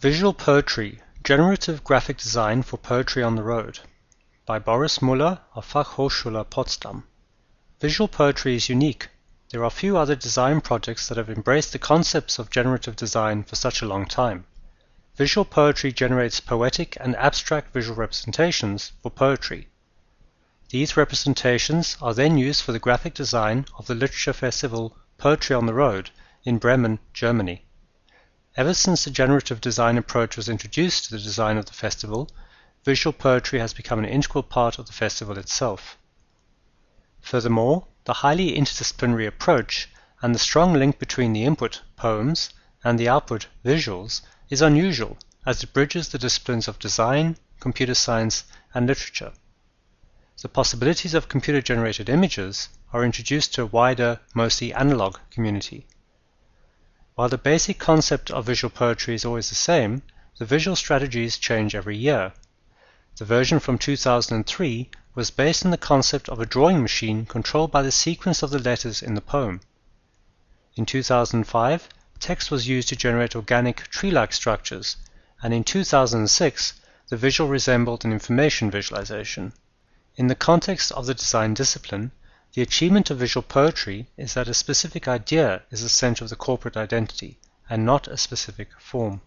Visual Poetry Generative Graphic Design for Poetry on the Road by Boris Muller of Fachhochschule Potsdam Visual poetry is unique. There are few other design projects that have embraced the concepts of generative design for such a long time. Visual poetry generates poetic and abstract visual representations for poetry. These representations are then used for the graphic design of the literature festival Poetry on the Road in Bremen, Germany. Ever since the generative design approach was introduced to the design of the festival, visual poetry has become an integral part of the festival itself. Furthermore, the highly interdisciplinary approach and the strong link between the input poems and the output visuals is unusual as it bridges the disciplines of design, computer science, and literature. The possibilities of computer-generated images are introduced to a wider, mostly analog community. While the basic concept of visual poetry is always the same, the visual strategies change every year. The version from 2003 was based on the concept of a drawing machine controlled by the sequence of the letters in the poem. In 2005, text was used to generate organic tree-like structures, and in 2006, the visual resembled an information visualization. In the context of the design discipline, the achievement of visual poetry is that a specific idea is the center of the corporate identity, and not a specific form.